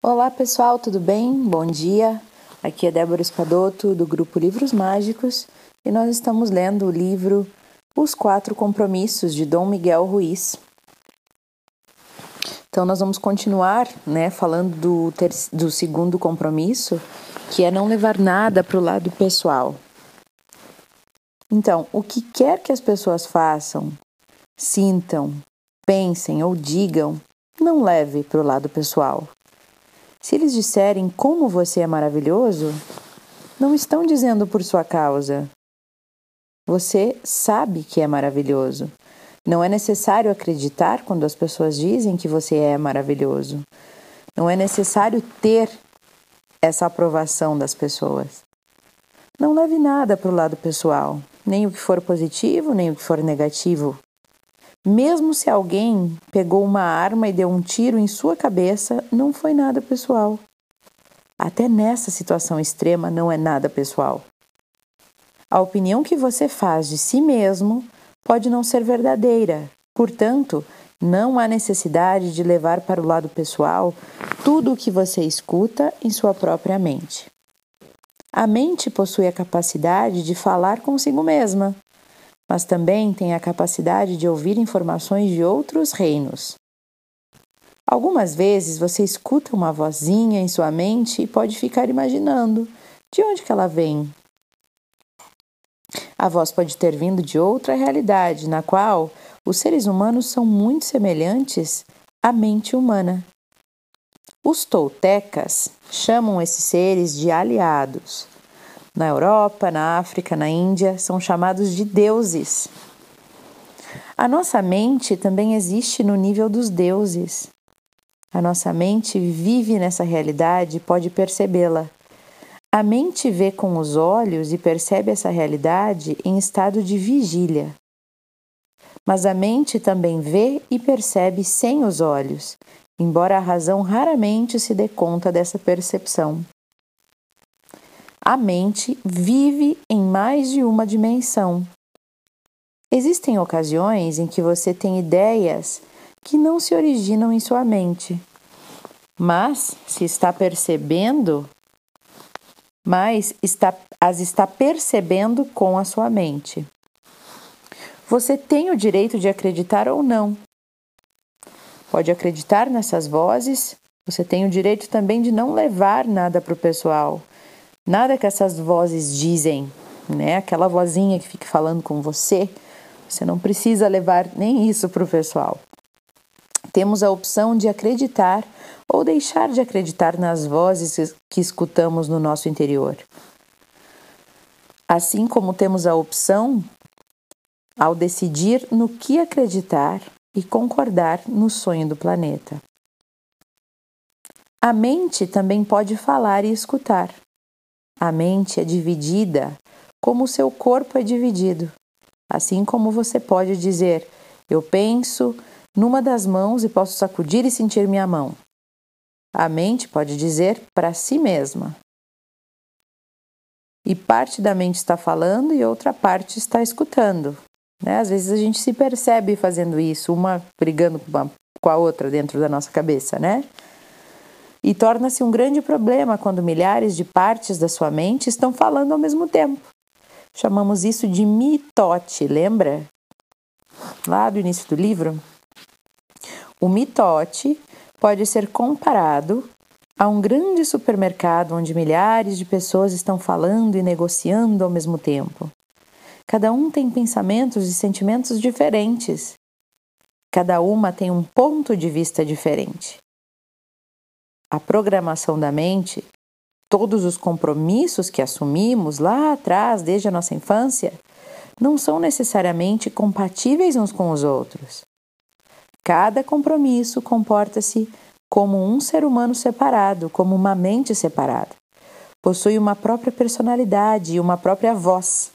Olá pessoal, tudo bem? Bom dia. Aqui é Débora Espadoto do grupo Livros Mágicos e nós estamos lendo o livro Os Quatro Compromissos de Dom Miguel Ruiz. Então nós vamos continuar, né, falando do, ter do segundo compromisso, que é não levar nada para o lado pessoal. Então, o que quer que as pessoas façam, sintam, pensem ou digam, não leve para o lado pessoal. Se eles disserem como você é maravilhoso, não estão dizendo por sua causa. Você sabe que é maravilhoso. Não é necessário acreditar quando as pessoas dizem que você é maravilhoso. Não é necessário ter essa aprovação das pessoas. Não leve nada para o lado pessoal, nem o que for positivo, nem o que for negativo. Mesmo se alguém pegou uma arma e deu um tiro em sua cabeça, não foi nada pessoal. Até nessa situação extrema não é nada pessoal. A opinião que você faz de si mesmo pode não ser verdadeira, portanto, não há necessidade de levar para o lado pessoal tudo o que você escuta em sua própria mente. A mente possui a capacidade de falar consigo mesma mas também tem a capacidade de ouvir informações de outros reinos. Algumas vezes você escuta uma vozinha em sua mente e pode ficar imaginando de onde que ela vem. A voz pode ter vindo de outra realidade, na qual os seres humanos são muito semelhantes à mente humana. Os toltecas chamam esses seres de aliados na Europa, na África, na Índia, são chamados de deuses. A nossa mente também existe no nível dos deuses. A nossa mente vive nessa realidade e pode percebê-la. A mente vê com os olhos e percebe essa realidade em estado de vigília. Mas a mente também vê e percebe sem os olhos, embora a razão raramente se dê conta dessa percepção. A mente vive em mais de uma dimensão. Existem ocasiões em que você tem ideias que não se originam em sua mente, mas se está percebendo, mas está, as está percebendo com a sua mente. Você tem o direito de acreditar ou não. Pode acreditar nessas vozes, você tem o direito também de não levar nada para o pessoal Nada que essas vozes dizem, né? Aquela vozinha que fica falando com você, você não precisa levar nem isso para o pessoal. Temos a opção de acreditar ou deixar de acreditar nas vozes que escutamos no nosso interior. Assim como temos a opção ao decidir no que acreditar e concordar no sonho do planeta. A mente também pode falar e escutar. A mente é dividida como o seu corpo é dividido. Assim como você pode dizer: Eu penso numa das mãos e posso sacudir e sentir minha mão. A mente pode dizer para si mesma. E parte da mente está falando e outra parte está escutando. Né? Às vezes a gente se percebe fazendo isso, uma brigando com, a outra dentro da nossa cabeça, né? E torna-se um grande problema quando milhares de partes da sua mente estão falando ao mesmo tempo. Chamamos isso de mitote, lembra? Lá do início do livro. O mitote pode ser comparado a um grande supermercado onde milhares de pessoas estão falando e negociando ao mesmo tempo. Cada um tem pensamentos e sentimentos diferentes. Cada uma tem um ponto de vista diferente a programação da mente, todos os compromissos que assumimos lá atrás, desde a nossa infância, não são necessariamente compatíveis uns com os outros. Cada compromisso comporta-se como um ser humano separado, como uma mente separada. Possui uma própria personalidade e uma própria voz.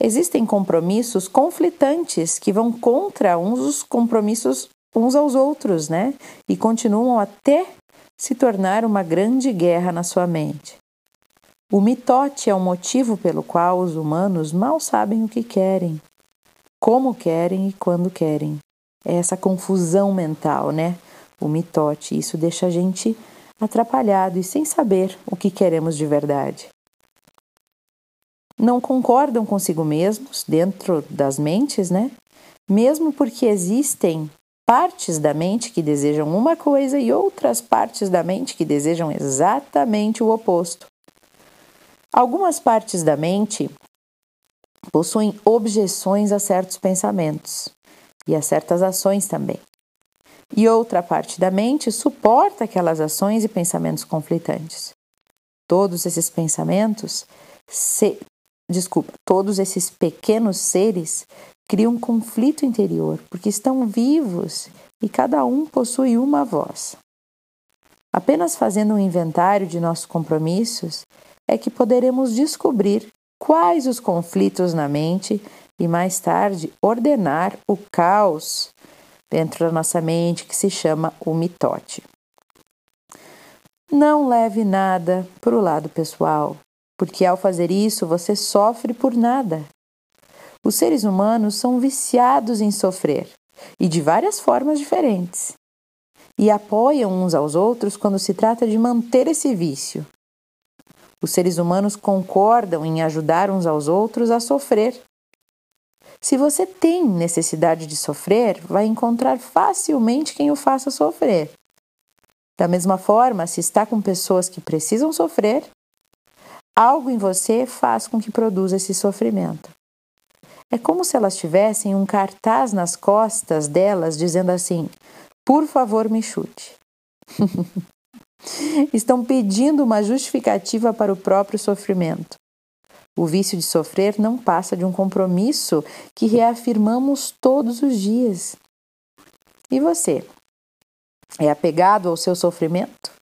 Existem compromissos conflitantes que vão contra uns os compromissos uns aos outros, né? E continuam até se tornar uma grande guerra na sua mente. O mitote é o motivo pelo qual os humanos mal sabem o que querem, como querem e quando querem. É essa confusão mental, né? O mitote. Isso deixa a gente atrapalhado e sem saber o que queremos de verdade. Não concordam consigo mesmos, dentro das mentes, né? Mesmo porque existem partes da mente que desejam uma coisa e outras partes da mente que desejam exatamente o oposto. Algumas partes da mente possuem objeções a certos pensamentos e a certas ações também. E outra parte da mente suporta aquelas ações e pensamentos conflitantes. Todos esses pensamentos, se, desculpa, todos esses pequenos seres criam um conflito interior, porque estão vivos e cada um possui uma voz. Apenas fazendo um inventário de nossos compromissos é que poderemos descobrir quais os conflitos na mente e mais tarde ordenar o caos dentro da nossa mente que se chama o mitote. Não leve nada para o lado pessoal, porque ao fazer isso você sofre por nada. Os seres humanos são viciados em sofrer e de várias formas diferentes. E apoiam uns aos outros quando se trata de manter esse vício. Os seres humanos concordam em ajudar uns aos outros a sofrer. Se você tem necessidade de sofrer, vai encontrar facilmente quem o faça sofrer. Da mesma forma, se está com pessoas que precisam sofrer, algo em você faz com que produza esse sofrimento. É como se elas tivessem um cartaz nas costas delas dizendo assim: por favor, me chute. Estão pedindo uma justificativa para o próprio sofrimento. O vício de sofrer não passa de um compromisso que reafirmamos todos os dias. E você? É apegado ao seu sofrimento?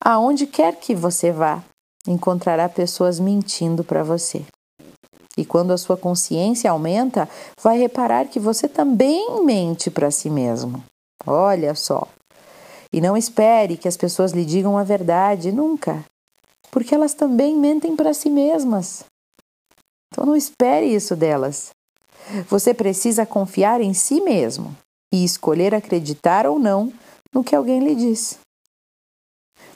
Aonde quer que você vá, encontrará pessoas mentindo para você. E quando a sua consciência aumenta, vai reparar que você também mente para si mesmo. Olha só, e não espere que as pessoas lhe digam a verdade, nunca, porque elas também mentem para si mesmas. Então não espere isso delas. Você precisa confiar em si mesmo e escolher acreditar ou não no que alguém lhe diz.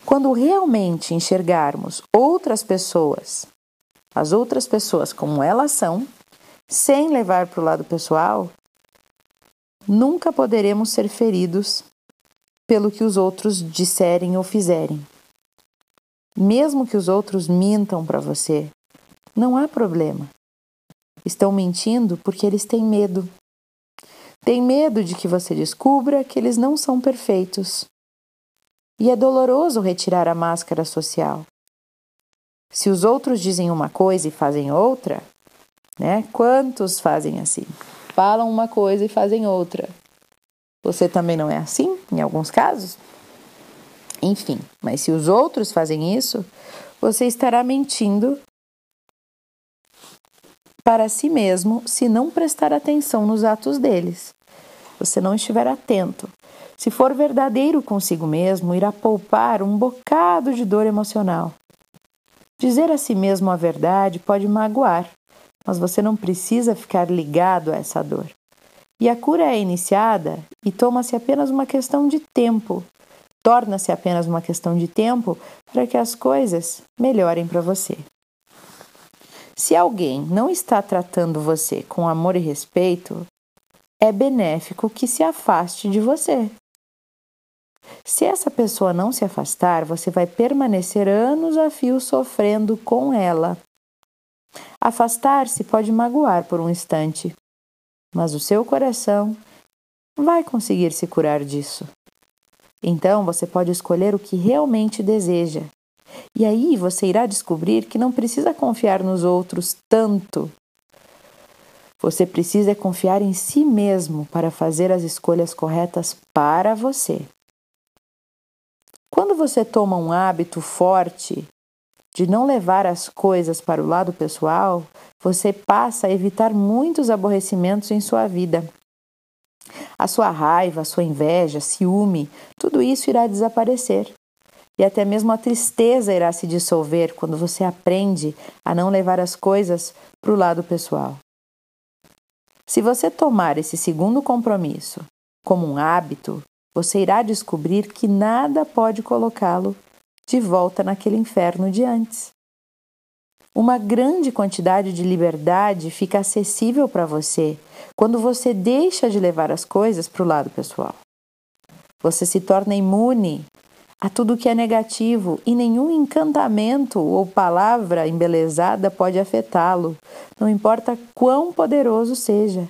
Quando realmente enxergarmos outras pessoas, as outras pessoas como elas são, sem levar para o lado pessoal, nunca poderemos ser feridos pelo que os outros disserem ou fizerem. Mesmo que os outros mintam para você, não há problema. Estão mentindo porque eles têm medo. Têm medo de que você descubra que eles não são perfeitos. E é doloroso retirar a máscara social. Se os outros dizem uma coisa e fazem outra, né? Quantos fazem assim? Falam uma coisa e fazem outra. Você também não é assim, em alguns casos? Enfim, mas se os outros fazem isso, você estará mentindo para si mesmo se não prestar atenção nos atos deles. Você não estiver atento. Se for verdadeiro consigo mesmo, irá poupar um bocado de dor emocional. Dizer a si mesmo a verdade pode magoar, mas você não precisa ficar ligado a essa dor. E a cura é iniciada e toma-se apenas uma questão de tempo. Torna-se apenas uma questão de tempo para que as coisas melhorem para você. Se alguém não está tratando você com amor e respeito, é benéfico que se afaste de você. Se essa pessoa não se afastar, você vai permanecer anos a fio sofrendo com ela. Afastar-se pode magoar por um instante, mas o seu coração vai conseguir se curar disso. Então você pode escolher o que realmente deseja. E aí você irá descobrir que não precisa confiar nos outros tanto. Você precisa confiar em si mesmo para fazer as escolhas corretas para você. Quando você toma um hábito forte de não levar as coisas para o lado pessoal, você passa a evitar muitos aborrecimentos em sua vida. A sua raiva, a sua inveja, ciúme, tudo isso irá desaparecer. E até mesmo a tristeza irá se dissolver quando você aprende a não levar as coisas para o lado pessoal. Se você tomar esse segundo compromisso como um hábito, você irá descobrir que nada pode colocá-lo de volta naquele inferno de antes. Uma grande quantidade de liberdade fica acessível para você quando você deixa de levar as coisas para o lado pessoal. Você se torna imune a tudo que é negativo e nenhum encantamento ou palavra embelezada pode afetá-lo, não importa quão poderoso seja.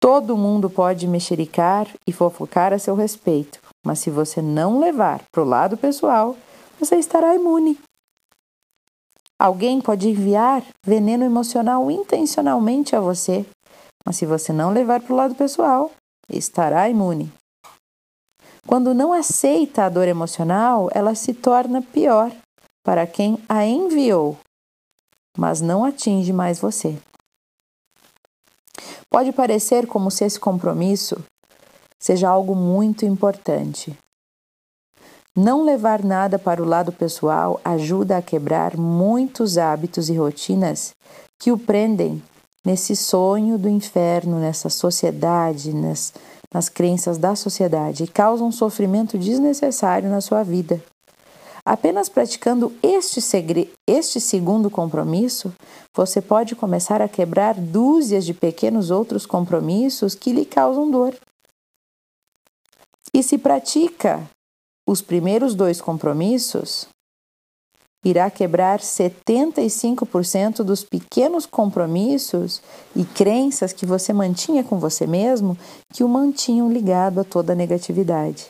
Todo mundo pode mexericar e fofocar a seu respeito, mas se você não levar para o lado pessoal, você estará imune. Alguém pode enviar veneno emocional intencionalmente a você, mas se você não levar para o lado pessoal, estará imune. Quando não aceita a dor emocional, ela se torna pior para quem a enviou, mas não atinge mais você. Pode parecer como se esse compromisso seja algo muito importante, não levar nada para o lado pessoal ajuda a quebrar muitos hábitos e rotinas que o prendem nesse sonho do inferno, nessa sociedade, nas, nas crenças da sociedade e causam sofrimento desnecessário na sua vida. Apenas praticando este, segre... este segundo compromisso, você pode começar a quebrar dúzias de pequenos outros compromissos que lhe causam dor. E se pratica os primeiros dois compromissos, irá quebrar 75% dos pequenos compromissos e crenças que você mantinha com você mesmo que o mantinham ligado a toda a negatividade.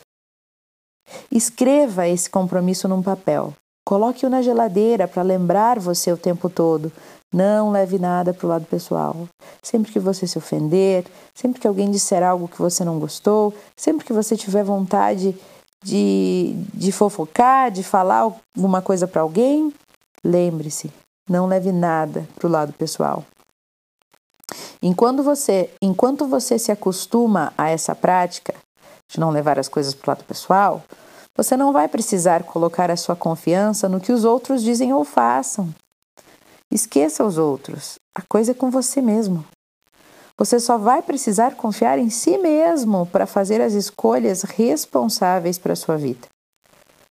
Escreva esse compromisso num papel. Coloque-o na geladeira para lembrar você o tempo todo. Não leve nada para o lado pessoal. Sempre que você se ofender, sempre que alguém disser algo que você não gostou, sempre que você tiver vontade de, de fofocar, de falar alguma coisa para alguém, lembre-se, não leve nada para o lado pessoal. Enquanto você, enquanto você se acostuma a essa prática de não levar as coisas para o lado pessoal, você não vai precisar colocar a sua confiança no que os outros dizem ou façam. Esqueça os outros. A coisa é com você mesmo. Você só vai precisar confiar em si mesmo para fazer as escolhas responsáveis para a sua vida.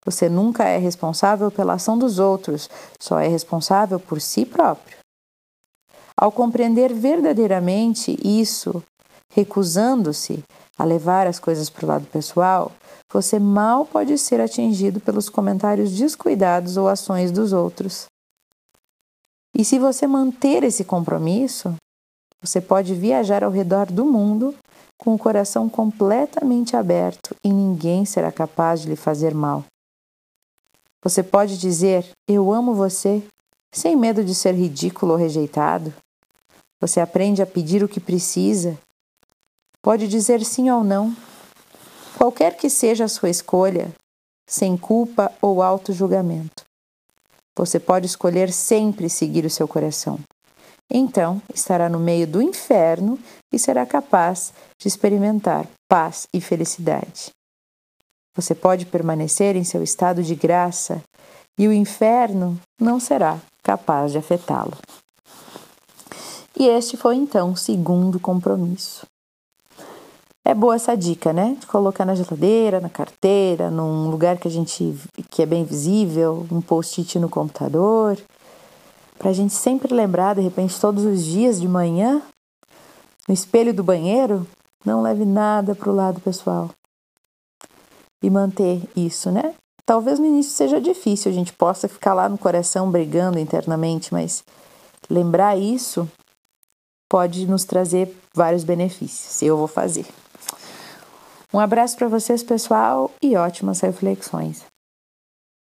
Você nunca é responsável pela ação dos outros, só é responsável por si próprio. Ao compreender verdadeiramente isso, recusando-se a levar as coisas para o lado pessoal, você mal pode ser atingido pelos comentários descuidados ou ações dos outros. E se você manter esse compromisso, você pode viajar ao redor do mundo com o coração completamente aberto e ninguém será capaz de lhe fazer mal. Você pode dizer: Eu amo você, sem medo de ser ridículo ou rejeitado. Você aprende a pedir o que precisa. Pode dizer sim ou não. Qualquer que seja a sua escolha, sem culpa ou auto-julgamento. Você pode escolher sempre seguir o seu coração então estará no meio do inferno e será capaz de experimentar paz e felicidade. Você pode permanecer em seu estado de graça e o inferno não será capaz de afetá-lo. E este foi então o segundo compromisso. É boa essa dica, né? De colocar na geladeira, na carteira, num lugar que a gente que é bem visível, um post-it no computador para a gente sempre lembrar, de repente, todos os dias de manhã, no espelho do banheiro, não leve nada para o lado pessoal. E manter isso, né? Talvez no início seja difícil, a gente possa ficar lá no coração brigando internamente, mas lembrar isso pode nos trazer vários benefícios. Eu vou fazer. Um abraço para vocês, pessoal, e ótimas reflexões.